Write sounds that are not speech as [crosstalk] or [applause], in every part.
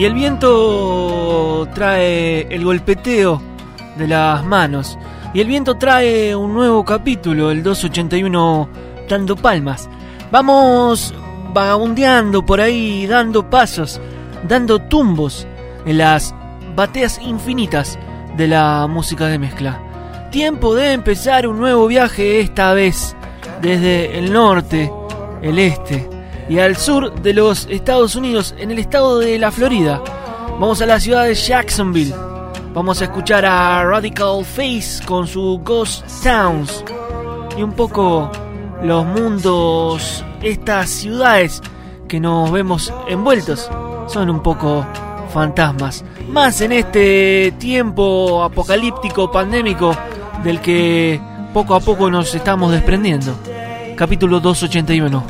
Y el viento trae el golpeteo de las manos. Y el viento trae un nuevo capítulo, el 281 dando palmas. Vamos vagabundeando por ahí, dando pasos, dando tumbos en las bateas infinitas de la música de mezcla. Tiempo de empezar un nuevo viaje esta vez desde el norte, el este y al sur de los Estados Unidos, en el estado de la Florida. Vamos a la ciudad de Jacksonville. Vamos a escuchar a Radical Face con su Ghost Towns y un poco los mundos, estas ciudades que nos vemos envueltos, son un poco fantasmas. Más en este tiempo apocalíptico, pandémico, del que poco a poco nos estamos desprendiendo. Capítulo 281.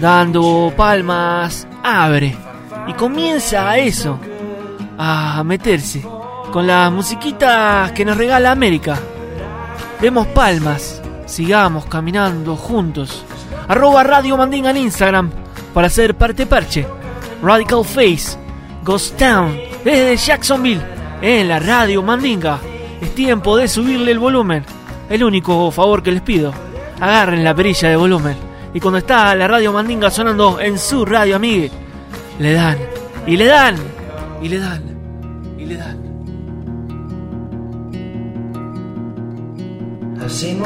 Dando palmas, abre. Y comienza a eso, a meterse con las musiquitas que nos regala América. Demos palmas, sigamos caminando juntos. Arroba Radio Mandinga en Instagram para ser parte parche. Radical Face, Ghost Town, desde Jacksonville, en la Radio Mandinga. Es tiempo de subirle el volumen. El único favor que les pido. Agarren la perilla de volumen. Y cuando está la Radio Mandinga sonando en su radio, amigue, le dan, y le dan, y le dan, y le dan. Places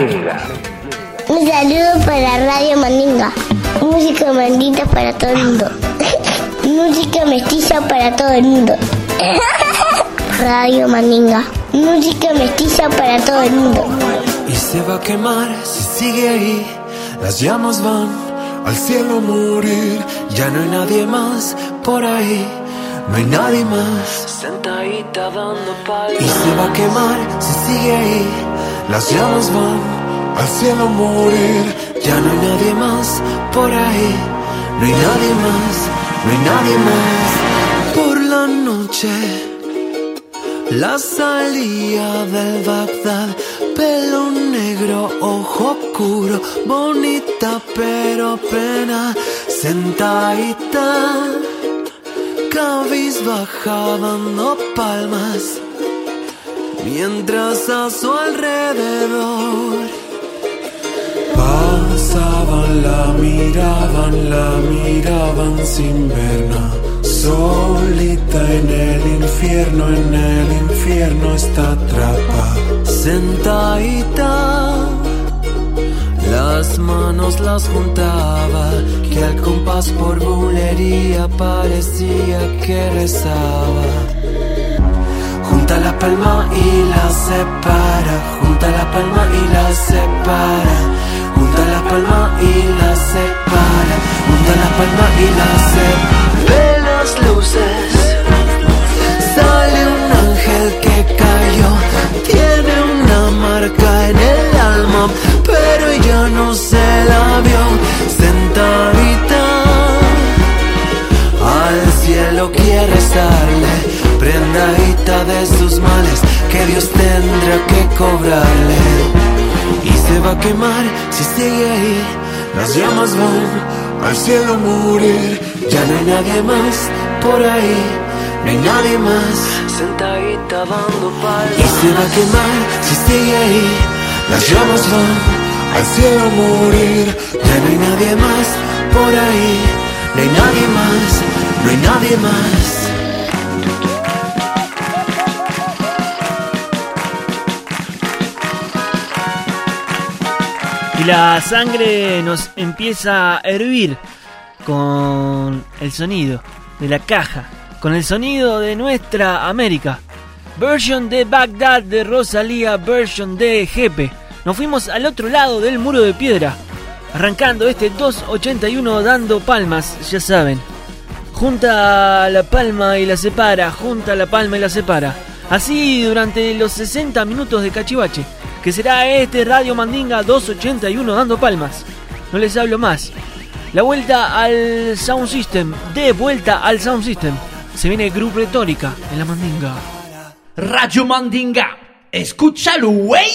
Mandinga. Un saludo para Radio Mandinga. Música mandita para todo el mundo. [laughs] Música mestiza para todo el mundo. [laughs] Radio Mandinga. Música mestiza para todo el mundo. Y se va a quemar si sigue ahí. Las llamas van al cielo a morir. Ya no hay nadie más por ahí. No hay nadie más. Sentadita dando Y palmas. se va a quemar si sigue ahí. Las llamas van al cielo a morir. Ya no hay nadie más por ahí. No hay nadie más. No hay nadie más. Por la noche. La salía del Bagdad, pelo negro, ojo oscuro, bonita pero pena, sentadita, cabizbaja dando palmas, mientras a su alrededor pasaban, la miraban, la miraban sin ver nada. Solita en el infierno, en el infierno está atrapada. Sentadita, las manos las juntaba, que al compás por bulería parecía que rezaba. Junta la palma y la separa, junta la palma y la separa, junta la palma y la separa, junta la palma y la separa. Ve las luces, sale un ángel que cayó, tiene una marca en el alma, pero ella no se la vio, sentadita al cielo quiere estarle, prendadita de sus males, que Dios tendrá que cobrarle. Y se va a quemar si sigue ahí, las llamas van al cielo a morir, ya no hay nadie más por ahí, no hay nadie más. Sentadita dando Y palmas. se va a quemar si sigue ahí, las llamas van al cielo a morir, ya no hay nadie más por ahí, no hay nadie más, no hay nadie más. Y la sangre nos empieza a hervir con el sonido de la caja, con el sonido de nuestra América. Version de Bagdad de Rosalía, version de Jepe. Nos fuimos al otro lado del muro de piedra, arrancando este 281 dando palmas, ya saben. Junta la palma y la separa, junta la palma y la separa. Así durante los 60 minutos de cachivache, que será este Radio Mandinga 281 dando palmas. No les hablo más. La vuelta al Sound System, de vuelta al Sound System. Se viene Group Retórica en la Mandinga. Radio Mandinga. Escúchalo, güey.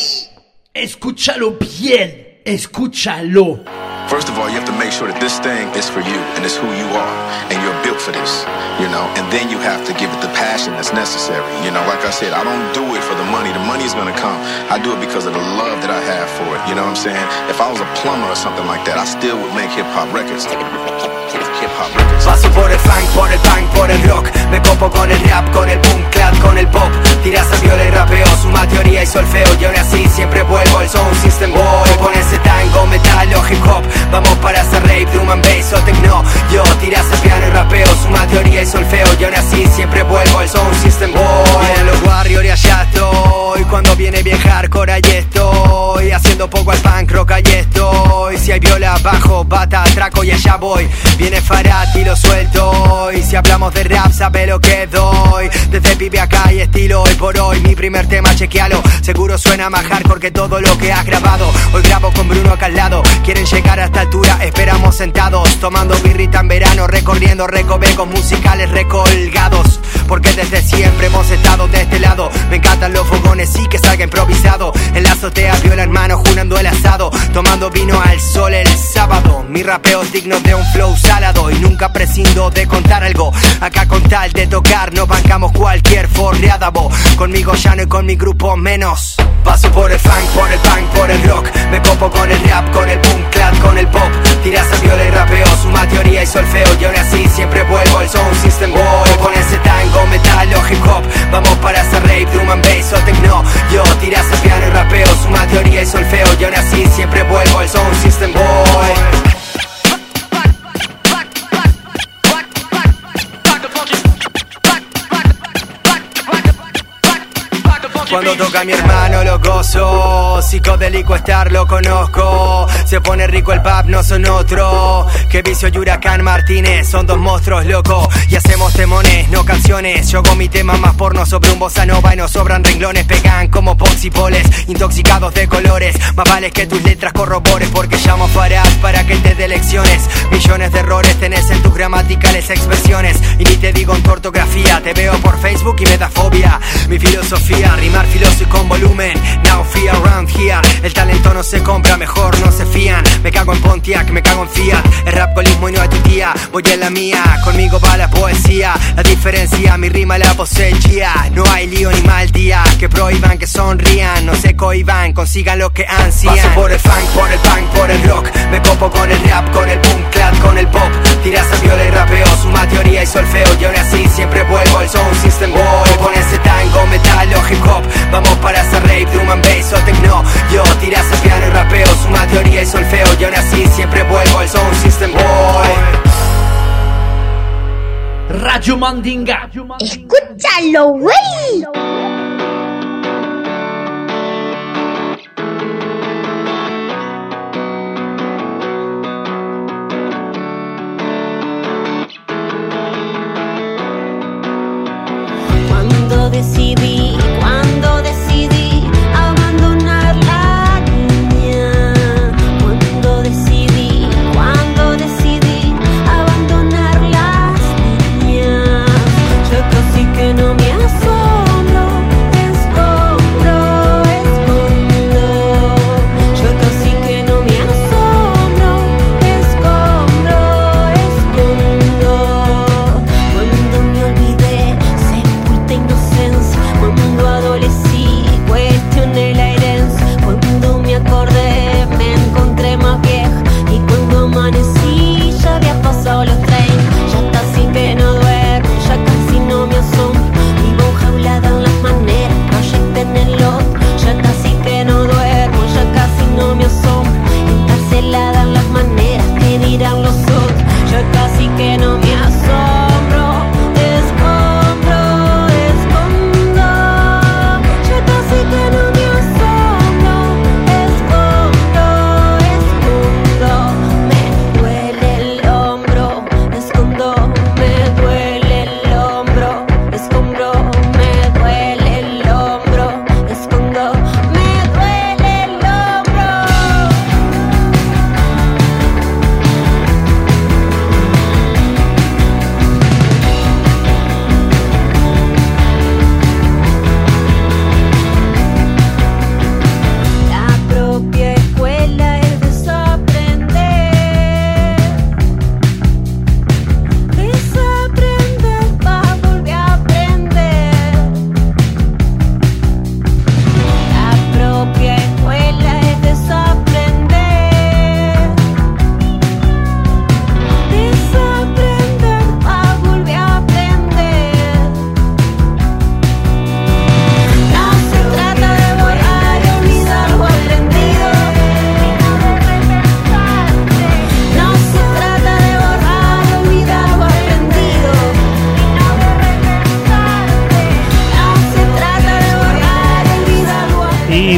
Escúchalo bien. Escúchalo. First of all, you have to make sure that this thing is for you and it's who you are and you're built for this, you know, and then you have to give it the passion that's necessary. You know, like I said, I don't do it for the money. The money is gonna come. I do it because of the love that I have for it. You know what I'm saying? If I was a plumber or something like that, I still would make hip hop records. Paso por el funk, por el punk, por el rock. Me copo con el rap, con el boom clap, con el pop. Tiras a viola y rapeo, suma teoría y solfeo. Y ahora sí siempre vuelvo al sound system boy. Con ese tango, metal o hip hop. Vamos para hacer rape, drum and bass o techno. Yo tiras a piano y rapeo, suma teoría y solfeo. Y ahora sí siempre vuelvo al sound system boy. Vienen los warriors y allá estoy. Cuando viene bien hardcore estoy. Haciendo poco al punk rock allí estoy. Si hay viola, bajo, bata, atraco y allá voy. Viene Farad y lo suelto Y si hablamos de rap sabe lo que doy. Desde pibe acá y estilo hoy por hoy. Mi primer tema chequealo. Seguro suena más hardcore que todo lo que has grabado. Hoy grabo con Bruno acá al lado. Quieren llegar a esta altura, esperamos sentados. Tomando birrita en verano, recorriendo recovecos musicales recolgados. Porque desde siempre hemos estado de este lado. Me encantan los fogones y que salga improvisado. En la azotea viola hermano junando el asado. Tomando vino al sol el sábado. Mi rapeo es digno de un flow salado Y nunca prescindo de contar algo. Acá con tal de tocar no bancamos cualquier forreada bo. Conmigo ya no y con mi grupo menos. Paso por el funk, por el punk, por el rock. Me copo con el rap, con el boom clap, con el pop. Tiras a viola y rapeo, suma teoría y solfeo. Y ahora sí siempre vuelvo al sound system boy. Con ese tango, metal o hip hop Vamos para hacer rape, drum and bass o techno. Yo tiras a piano y rapeo, suma teoría y solfeo. Yo nací, siempre vuelvo al Sound System Boy Cuando toca mi hermano lo gozo. Psicodélico estar lo conozco. Se pone rico el pub, no son otro. Que vicio y Huracán Martínez Son dos monstruos locos Y hacemos temones, no canciones. Yo hago mi tema más porno sobre un bossa nova Y nos sobran renglones, pegan como poles Intoxicados de colores. Más vale que tus letras corrobores Porque llamo Farad para que te dé lecciones. Millones de errores tenés en tus gramaticales expresiones. Y ni te digo en tu ortografía Te veo por Facebook y me da fobia. Mi filosofía, rimar filoso y con volumen. Now fear around here. El talento no se compra, mejor no se fían. Me cago en Pontiac, me cago en Fiat. El rap colismo y no es tu tía. Voy en la mía, conmigo va la poesía. La diferencia, mi rima la poseía. No hay lío ni mal día. Que prohíban que sonrían. No se cohiban, consigan lo que ansían. Paso por el funk, por el punk, por el rock. Me copo con el rap, con el boom clap, con el pop. Tiras a viola y rapeo, suma teoría y solfeo. Y ahora sí siempre vuelvo al sound system. Boy Con ese tango, metal o hip hop Vamos para hacer rap, drum and bass o techno Yo tiras a piano y rapeo, suma teoría y solfeo Y ahora sí siempre vuelvo al sound system boy Radio Mandinga. Escúchalo, güey.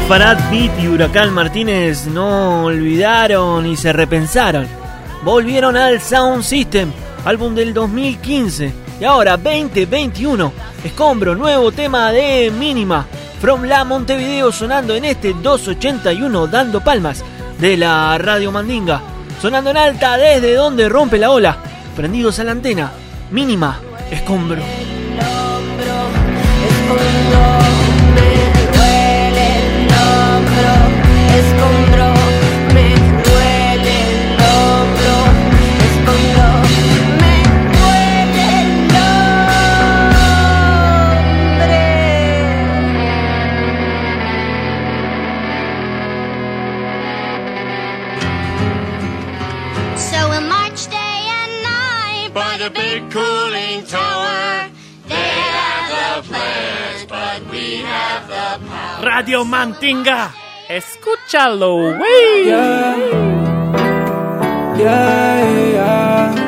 Farad Beat y Huracán Martínez no olvidaron y se repensaron. Volvieron al Sound System, álbum del 2015. Y ahora 2021, Escombro, nuevo tema de Mínima. From la Montevideo sonando en este 281 dando palmas de la Radio Mandinga. Sonando en alta desde donde rompe la ola. Prendidos a la antena. Mínima, Escombro. By cooling tower. They have the plans, but we have the power. Radio Mandinga Escúchalo, güey. Yeah, yeah. yeah.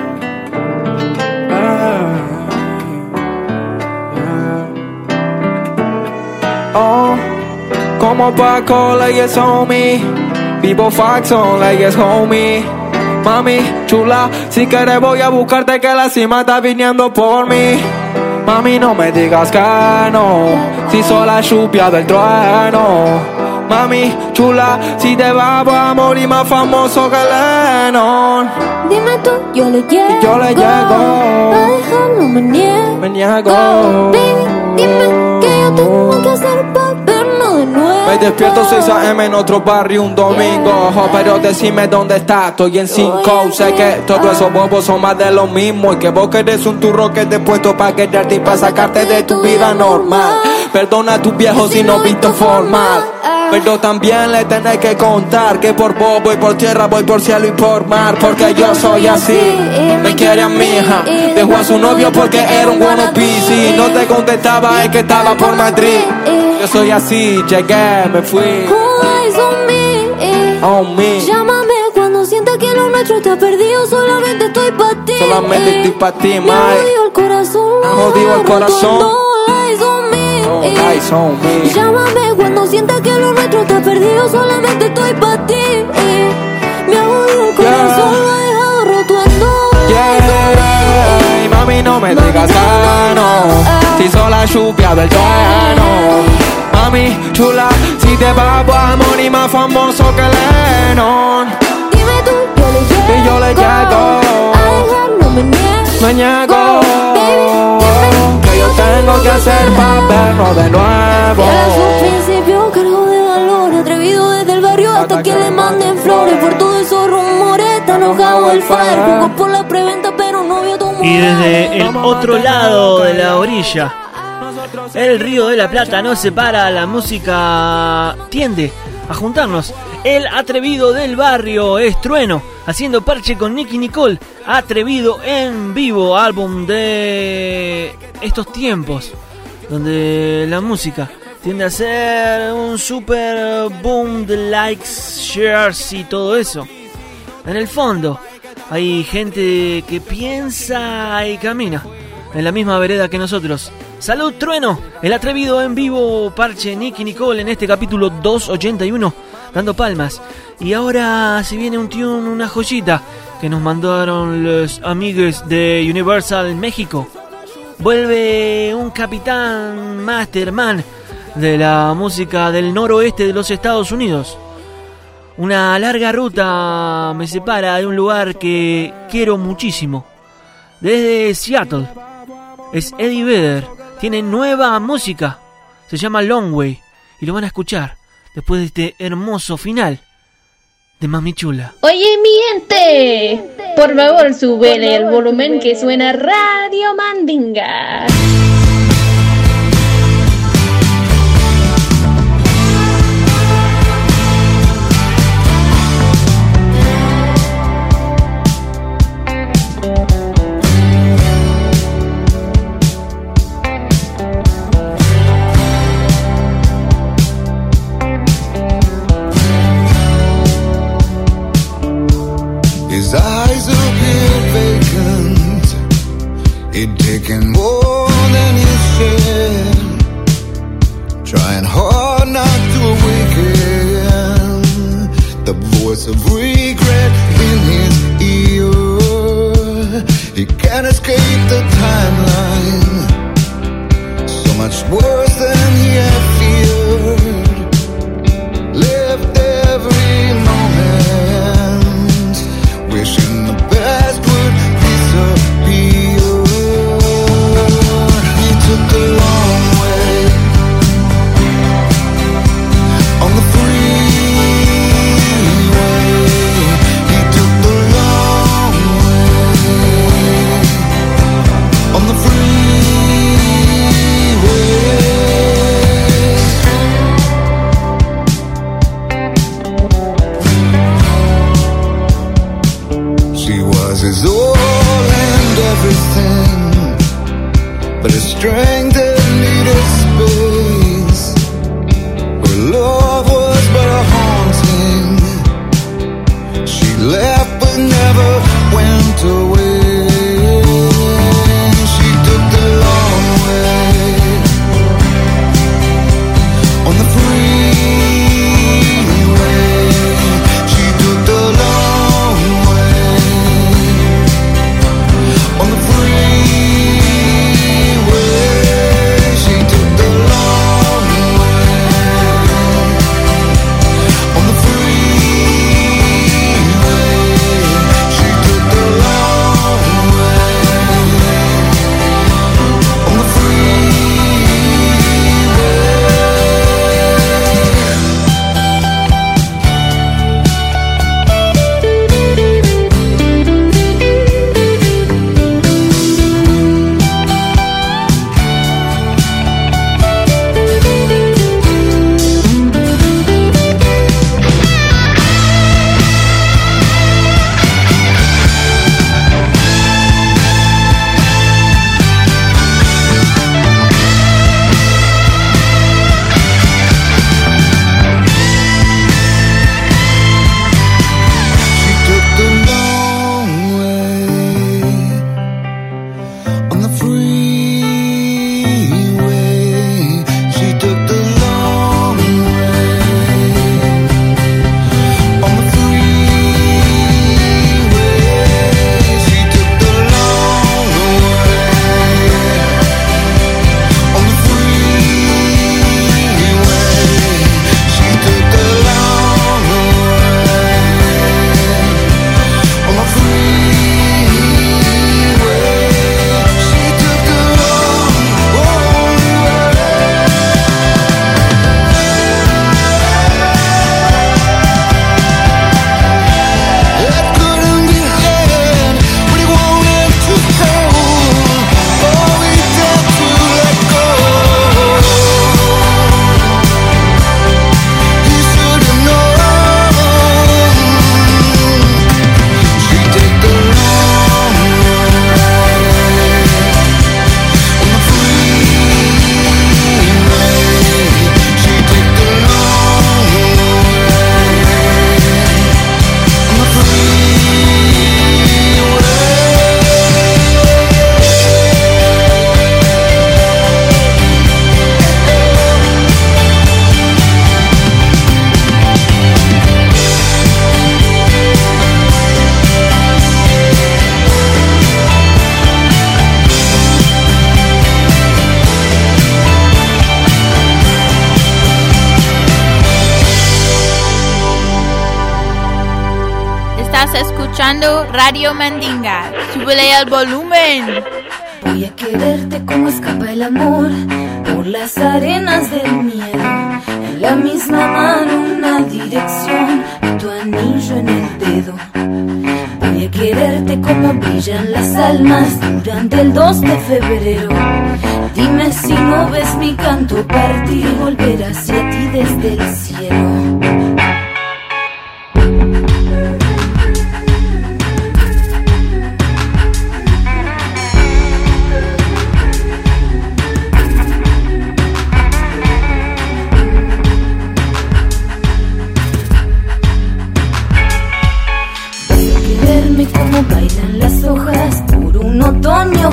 Oh, como Paco, like it's homie. Vivo Faxon, like it's homie. Mami, chula, si quieres voy a buscarte que la cima está viniendo por mí. Mami, no me digas que no, si soy la lluvia del trueno. Mami, chula, si te vas a morir más famoso que Lennon. Dime tú, yo le llego. Y yo le llego. A dejarlo me niego. Me niego. Baby, dime qué yo tengo que hacer Me despierto 6 a.m. en otro barrio un domingo Ojo, Pero decime dónde estás, estoy en 5 Sé que todos esos bobos son más de lo mismo Y que vos querés un turro que te he puesto pa' quedarte y pa' sacarte de tu vida normal. Perdona a tus viejos si no visto formal pero también le tenés que contar que por vos voy por tierra, voy por cielo y por mar Porque yo soy así, me quiere a mi hija Dejó a su novio porque era un wannabe Si no te contestaba es que estaba por Madrid Yo soy así, llegué, me fui on me. Me. Llámame cuando sienta que lo nuestro está perdido. Solamente estoy para ti. Solamente estoy pa' ti, Me mae. jodió el corazón. Me jodió el corazón. Llámame cuando sienta que lo nuestro está perdido. Solamente estoy para ti. Me ha el corazón. Lo ha dejado roto en dos. Yeah, y mami no me digas que no Si soy la lluvia del trueno Mami chula, si te vas a morir más famoso que Lennon Dime tú, yo le llego. Y yo le llego. A dejarlo me niego. Me niego tengo que hacer para vernos de nuevo. Era su principio, cargo de valor, atrevido desde el barrio hasta que le manden flores por todos esos rumores. Está enojado el fire, jugó por la preventa, pero no vio tu Y desde el otro lado de la orilla, el río de la Plata nos separa, la música. Tiende a juntarnos. El atrevido del barrio es Trueno, haciendo parche con Nicky Nicole. Atrevido en vivo, álbum de estos tiempos, donde la música tiende a ser un super boom de likes, shares y todo eso. En el fondo, hay gente que piensa y camina en la misma vereda que nosotros. Salud Trueno, el atrevido en vivo Parche Nicky Nicole en este capítulo 281, dando palmas. Y ahora se viene un tune, una joyita que nos mandaron los amigos de Universal México. Vuelve un capitán masterman de la música del noroeste de los Estados Unidos. Una larga ruta me separa de un lugar que quiero muchísimo. Desde Seattle. Es Eddie Vedder. Tiene nueva música. Se llama Long Way. Y lo van a escuchar después de este hermoso final de Mami Chula. Oye, mi gente, por favor, súbele el volumen que suena Radio Mandinga. Radio Mandinga. Súbele al volumen. Voy a quererte como escapa el amor por las arenas del miedo. En la misma mano una dirección tu anillo en el dedo. Voy a quererte como brillan las almas durante el 2 de febrero. Dime si no ves mi canto partir y volver hacia ti desde el cielo.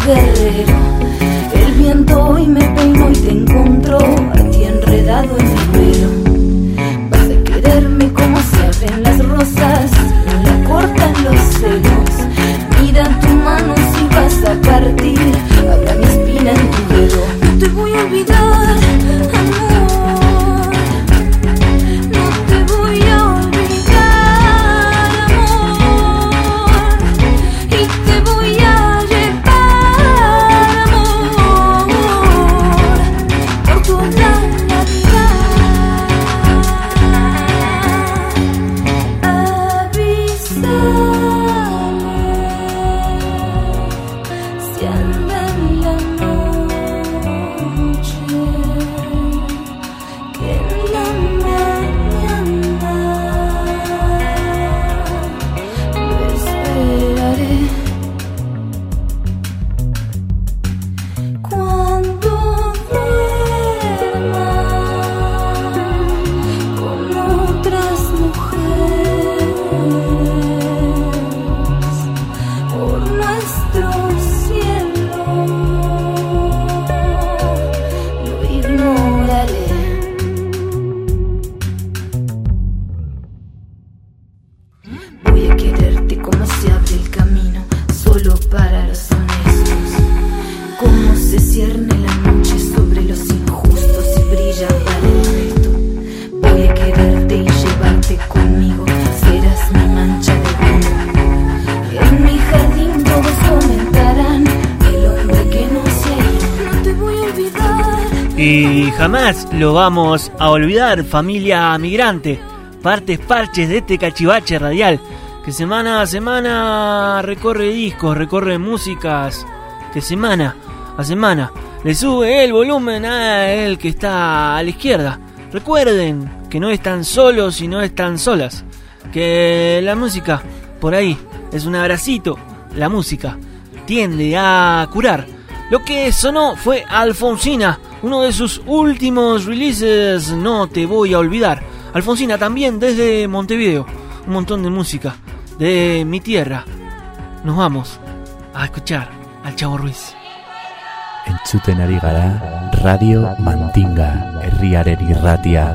the Y jamás lo vamos a olvidar, familia migrante. Partes parches de este cachivache radial que semana a semana recorre discos, recorre músicas, que semana a semana le sube el volumen a el que está a la izquierda. Recuerden que no están solos y no están solas, que la música por ahí es un abracito, la música tiende a curar. Lo que sonó fue Alfonsina, uno de sus últimos releases, No te voy a olvidar. Alfonsina también desde Montevideo, un montón de música de mi tierra. Nos vamos a escuchar al Chavo Ruiz. Entzuten ari gara Radio Mandinga herriaren irratia.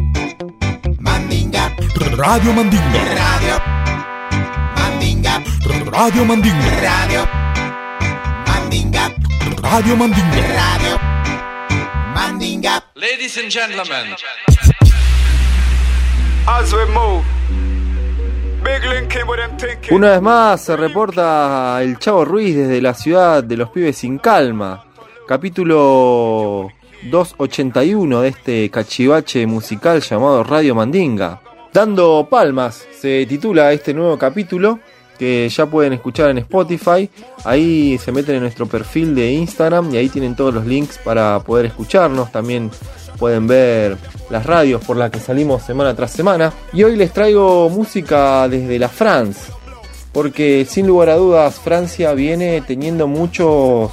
Radio Mandinga. Radio Mandinga. Radio Mandinga. Radio Mandinga. Radio Mandinga. Radio Mandinga. Ladies and gentlemen. As we move. Una vez más se reporta el Chavo Ruiz desde la ciudad de los pibes sin calma. Capítulo 281 de este cachivache musical llamado Radio Mandinga. Dando palmas se titula este nuevo capítulo que ya pueden escuchar en Spotify. Ahí se meten en nuestro perfil de Instagram y ahí tienen todos los links para poder escucharnos. También pueden ver las radios por las que salimos semana tras semana. Y hoy les traigo música desde la France. Porque sin lugar a dudas Francia viene teniendo muchos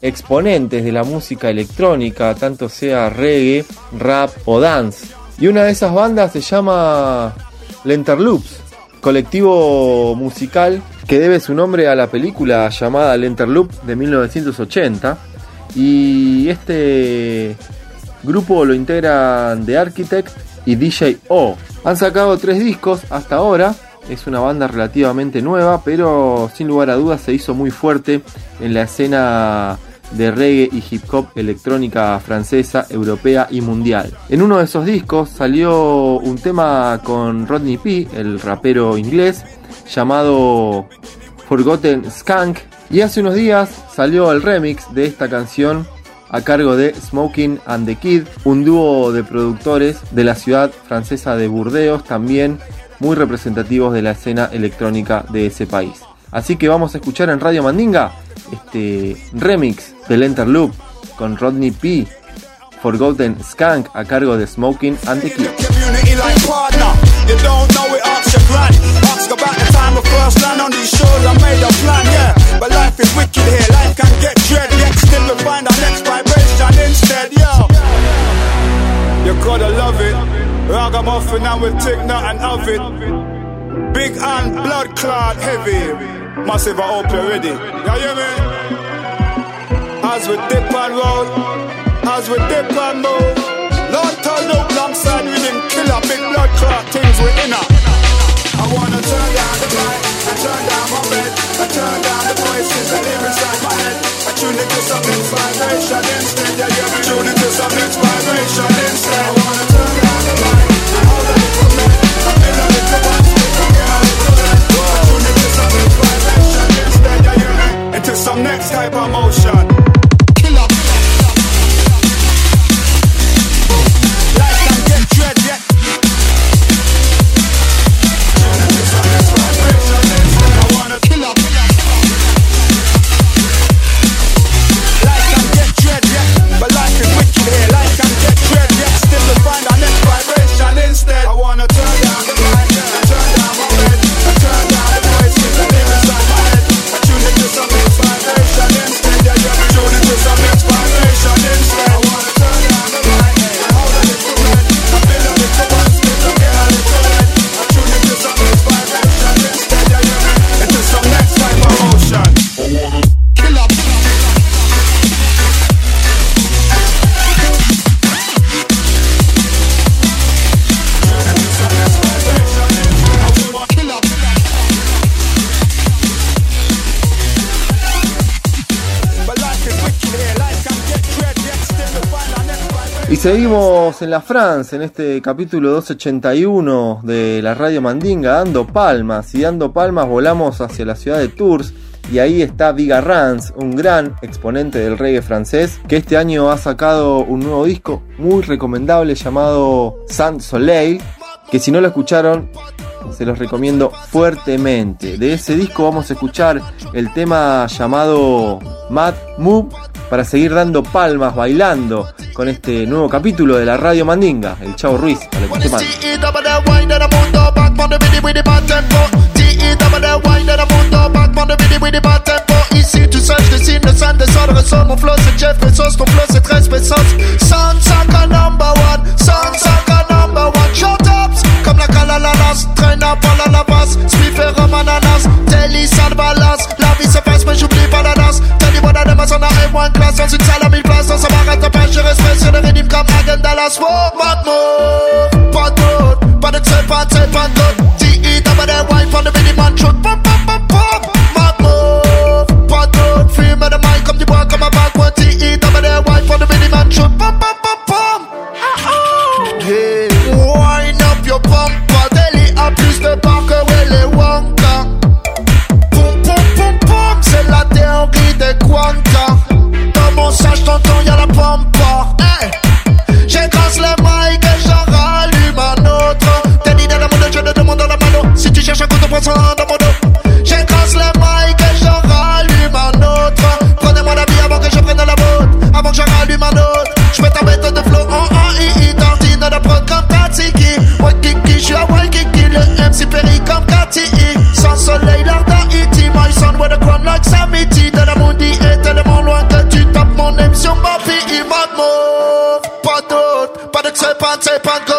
exponentes de la música electrónica, tanto sea reggae, rap o dance. Y una de esas bandas se llama Lenterloops, colectivo musical que debe su nombre a la película llamada Lenterloop de 1980. Y este grupo lo integran The Architect y DJ O. Han sacado tres discos hasta ahora. Es una banda relativamente nueva, pero sin lugar a dudas se hizo muy fuerte en la escena de reggae y hip hop electrónica francesa, europea y mundial. En uno de esos discos salió un tema con Rodney P, el rapero inglés, llamado Forgotten Skunk, y hace unos días salió el remix de esta canción a cargo de Smoking and the Kid, un dúo de productores de la ciudad francesa de Burdeos, también muy representativos de la escena electrónica de ese país. Así que vamos a escuchar en Radio Mandinga este remix del Enterloop con Rodney P. Forgotten Skunk a cargo de Smoking and the. And blood clot heavy. Massive, I hope you're ready. You hear me? As we dip and roll, as we dip and move. Lord turn up alongside with him killer big blood clot things we inner. I wanna turn down the light, I turn down my bed, I turn down the voices that live inside my head. I tune into some next vibration instead. Yeah, yeah, we tune into some next vibration instead. I wanna turn down the light, I hold a little bit, I feel a little some next type of motion. Seguimos en la France, en este capítulo 281 de la Radio Mandinga, dando palmas. Y dando palmas volamos hacia la ciudad de Tours. Y ahí está Viga un gran exponente del reggae francés, que este año ha sacado un nuevo disco muy recomendable llamado Saint Soleil, que si no lo escucharon, se los recomiendo fuertemente. De ese disco vamos a escuchar el tema llamado Mad Move para seguir dando palmas, bailando con este nuevo capítulo de la Radio Mandinga. El Chavo Ruiz. ici tout seul, je dessine le sun, descendre, ressort mon flow, c'est Jeff Bezos, ton flow c'est 13 pesos. Sun, Saka number one, Sun, Saka number one, shut ups, comme la calalalas, traîne à la la basse, spiffer comme ananas, Telly, Salvalas, la vie se passe, mais j'oublie pas la danse. Telly, one of them, on a M1 classe, dans une salle à mille places, dans sa barrette de pêche, je respecte sur le rythme comme Hagen Dallas, wow, Matmo, pas d'autre, pas de pas de pas d'autre, T.E. double the wife on the mini man, shoot, pop, pop. Mad move, pas d'autre, fume de mic comme du bois, comme un backward. T.E. double that wine, from the mini man truck, pop, pop, pop, pop. tape and go.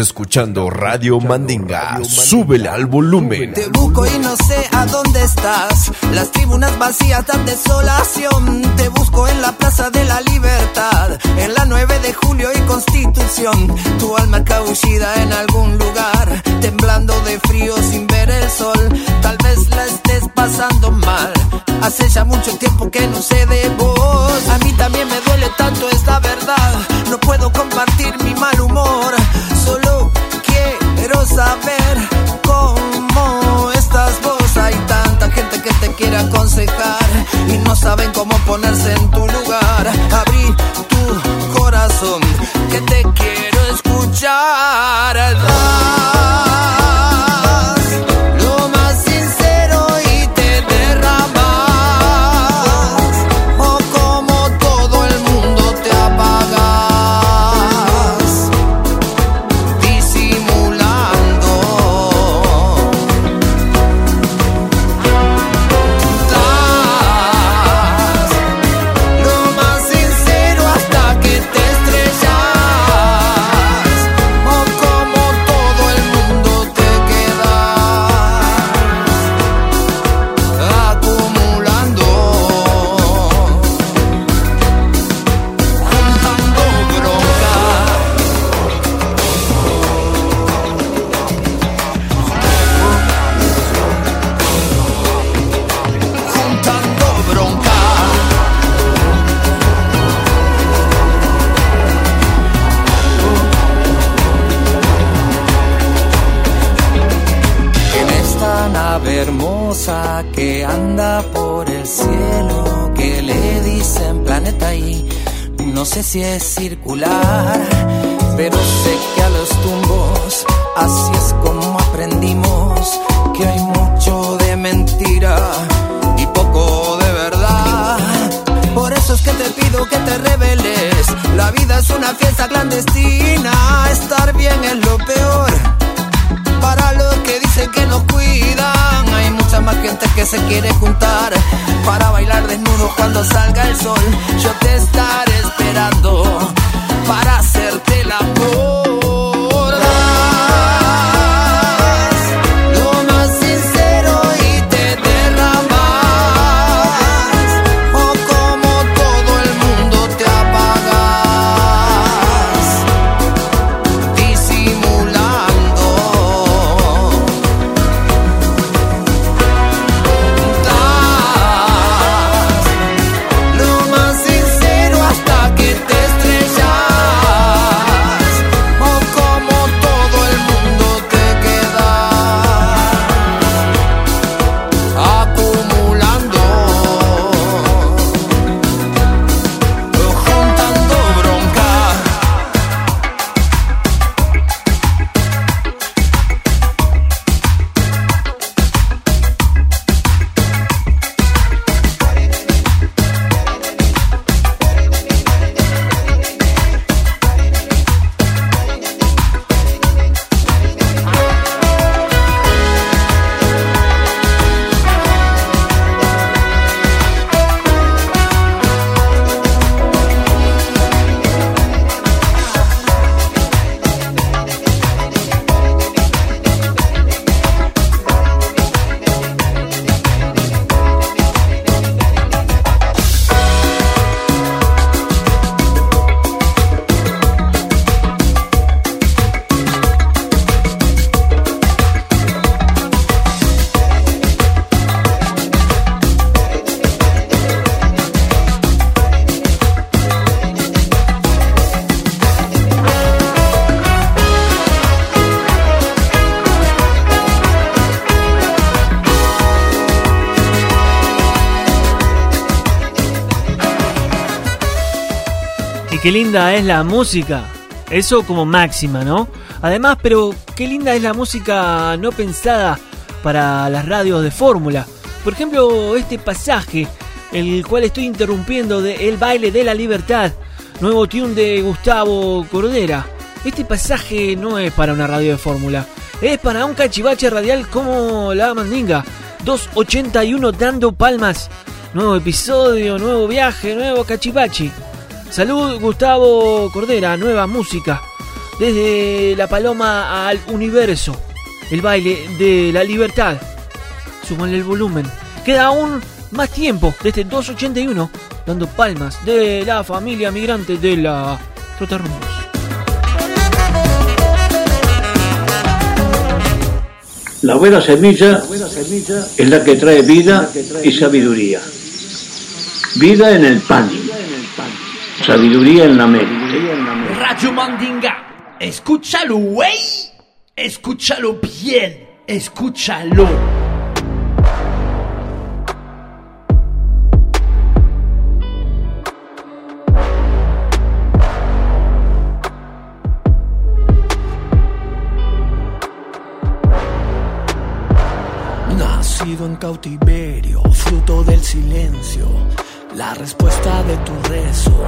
escuchando Radio Mandinga. Súbele al volumen. Te busco y no sé a dónde estás. Las tribunas vacías dan desolación. Te busco en la Plaza de la Libertad. En la 9 de julio y Constitución. Tu alma cabullida en algún lugar. Temblando de frío sin ver el sol. Tal vez la estés pasando mal. Hace ya mucho tiempo que no sé de vos. A mí también me duele tanto, es la verdad quiere juntar para bailar desnudo cuando salga el sol. Yo te estaré esperando. Qué linda es la música. Eso como máxima, ¿no? Además, pero qué linda es la música no pensada para las radios de fórmula. Por ejemplo, este pasaje, el cual estoy interrumpiendo de El baile de la libertad, nuevo tune de Gustavo Cordera. Este pasaje no es para una radio de fórmula, es para un cachivache radial como la Mandinga. 281 dando palmas. Nuevo episodio, nuevo viaje, nuevo cachivachi. Salud Gustavo Cordera, nueva música. Desde la paloma al universo. El baile de la libertad. Súmanle el volumen. Queda aún más tiempo de este 281 dando palmas de la familia migrante de la Trotarrumbos. La buena semilla es la que trae vida y sabiduría. Vida en el pan, sabiduría en la mente. Radio Mandinga. Escúchalo, güey. Escúchalo bien. Escúchalo. Nacido en cautiverio, fruto del silencio, la respuesta de tu rezo,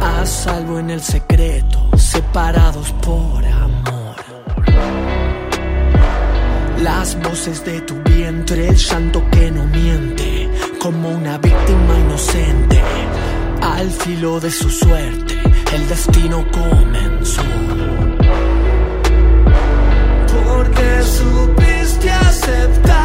a salvo en el secreto, separados por amor. Las voces de tu vientre, el llanto que no miente, como una víctima inocente, al filo de su suerte, el destino comenzó. Porque supiste aceptar,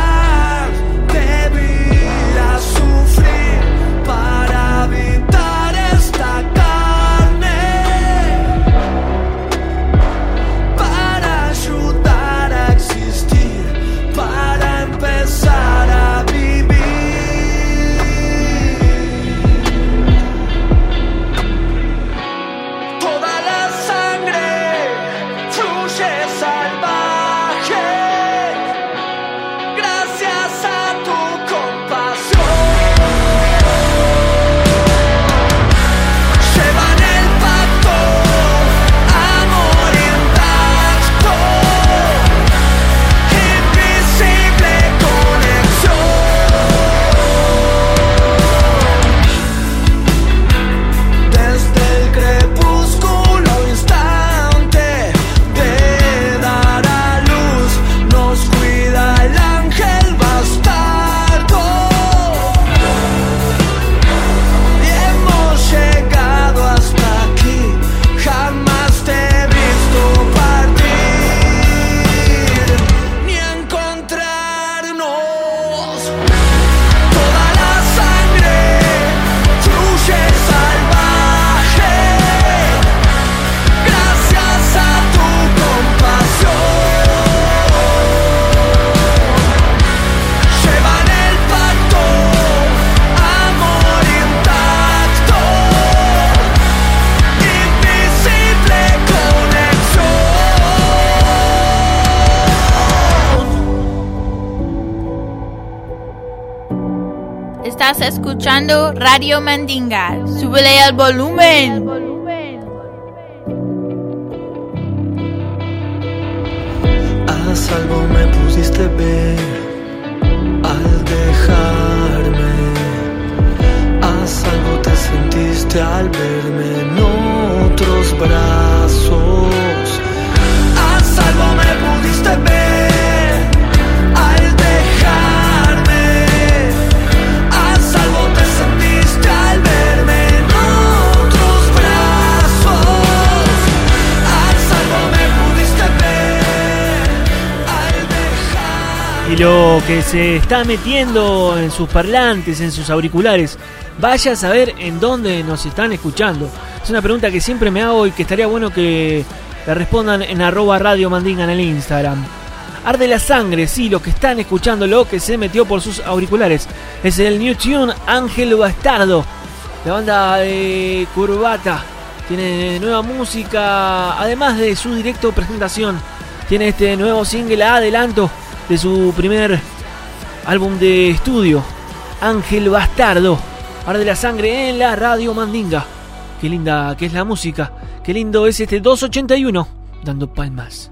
Radio Mandinga. Súbele al volumen. A salvo me pudiste ver al dejarme. A salvo te sentiste al verme en otros brazos. Lo que se está metiendo en sus parlantes, en sus auriculares, vaya a saber en dónde nos están escuchando. Es una pregunta que siempre me hago y que estaría bueno que la respondan en arroba radio mandinga en el Instagram. Arde la sangre, sí, los que están escuchando lo que se metió por sus auriculares. Es el New Tune Ángel Bastardo. La banda de Curvata. Tiene nueva música, además de su directo presentación. Tiene este nuevo single adelanto de su primer álbum de estudio. Ángel Bastardo. Arde la sangre en la radio Mandinga. Qué linda que es la música. Qué lindo es este 281 dando palmas.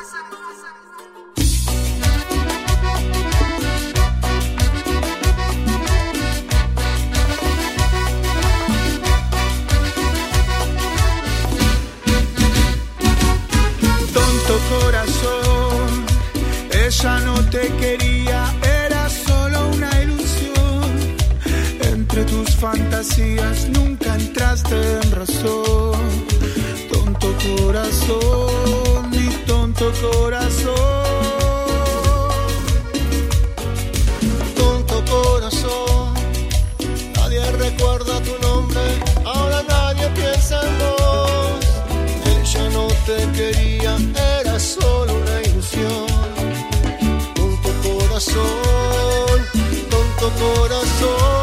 tonto corazón. Ella no te quería, era solo una ilusión. Entre tus fantasías nunca entraste en razón. Tonto corazón, mi tonto corazón. Tonto corazón, nadie recuerda tu nombre, ahora nadie piensa en vos. Ella no te quería, corazón.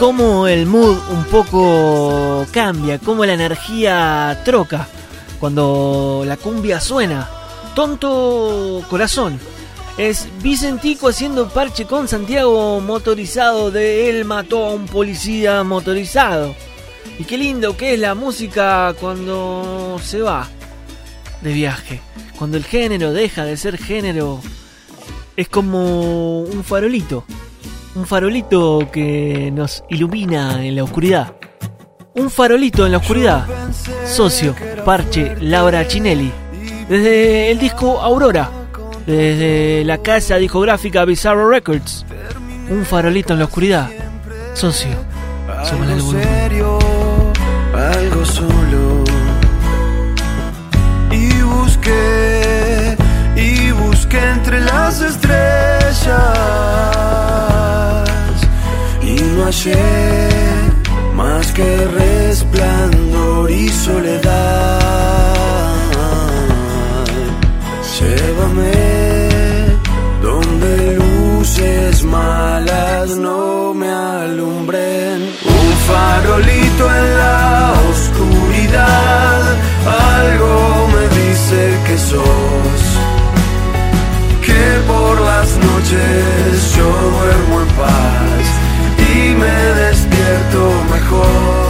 Cómo el mood un poco cambia, cómo la energía troca cuando la cumbia suena. Tonto corazón. Es Vicentico haciendo parche con Santiago motorizado de él mató a un policía motorizado. Y qué lindo que es la música cuando se va de viaje. Cuando el género deja de ser género. Es como un farolito. Un farolito que nos ilumina en la oscuridad. Un farolito en la oscuridad. Socio, Parche, Laura Chinelli. Desde el disco Aurora. Desde la casa discográfica Bizarro Records. Un farolito en la oscuridad. Socio. el Algo serio, algo solo. Y busqué, y busqué entre las estrellas. No hallé más que resplandor y soledad. Llévame donde luces malas no me alumbren. Un farolito en la oscuridad, algo me dice que sos. Que por las noches noches y me despierto mejor.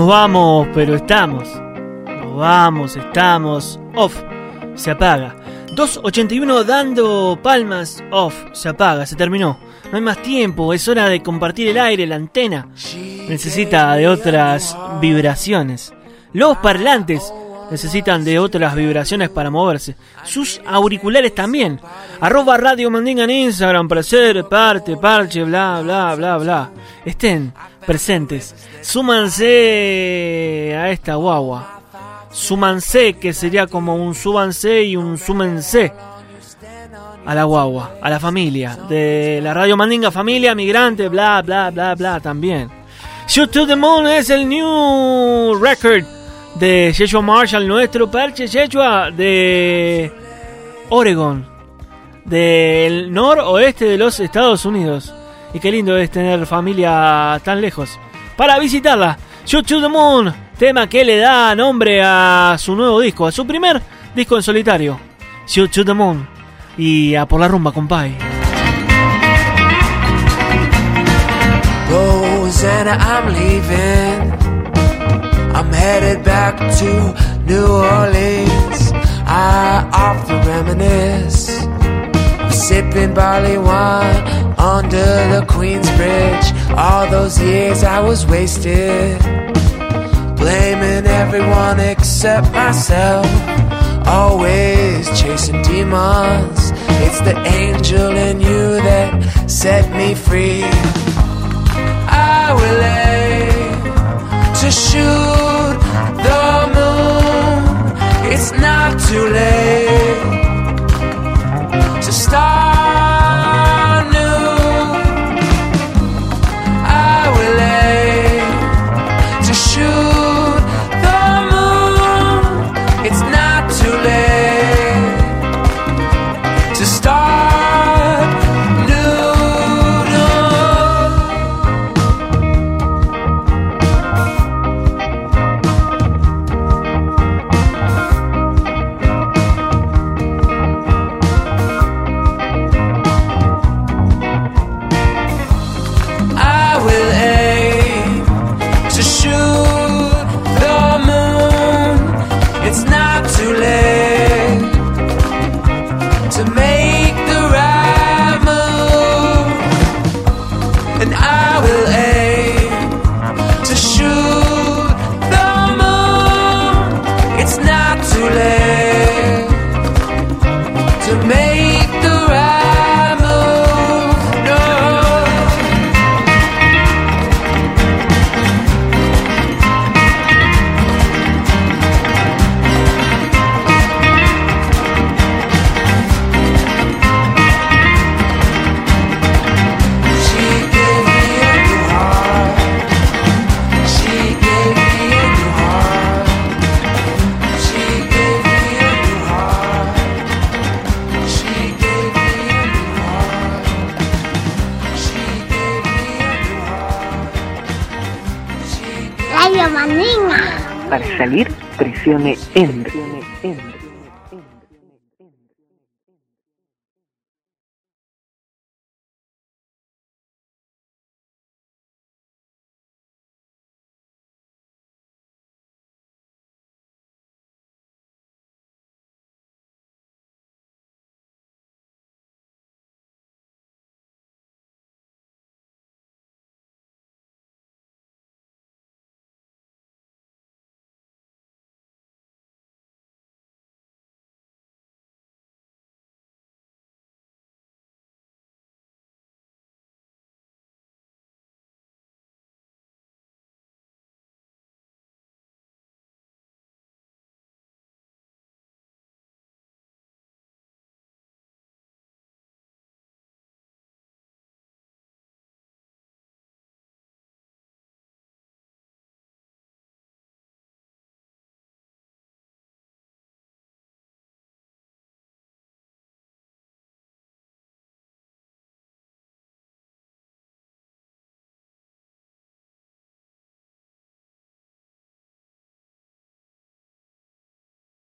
Nos vamos, pero estamos. Nos vamos, estamos. Off. Se apaga. 281 dando palmas. Off. Se apaga. Se terminó. No hay más tiempo. Es hora de compartir el aire. La antena necesita de otras vibraciones. Los parlantes necesitan de otras vibraciones para moverse. Sus auriculares también. Arroba Radio Mandinga en Instagram para ser parte, parche, bla, bla, bla, bla. Estén presentes. Súmanse a esta guagua. Súmanse, que sería como un súbanse y un súmense. A la guagua, a la familia. De la Radio Mandinga, familia, migrante, bla, bla, bla, bla, también. Shoot to the Moon es el new record de Yeshua Marshall, nuestro parche Yeshua de Oregon, del noroeste de los Estados Unidos. Y qué lindo es tener familia tan lejos para visitarla. Shoot to the Moon, tema que le da nombre a su nuevo disco, a su primer disco en solitario. Shoot to the Moon y a por la rumba, compay. Rosanna, I'm leaving. I'm headed back to New Orleans. I often reminisce. Sipping barley wine under the Queens Bridge. All those years I was wasted. Blaming everyone except myself. Always chasing demons. It's the angel in you that set me free. I will aim to shoot the moon. It's not too late to until it.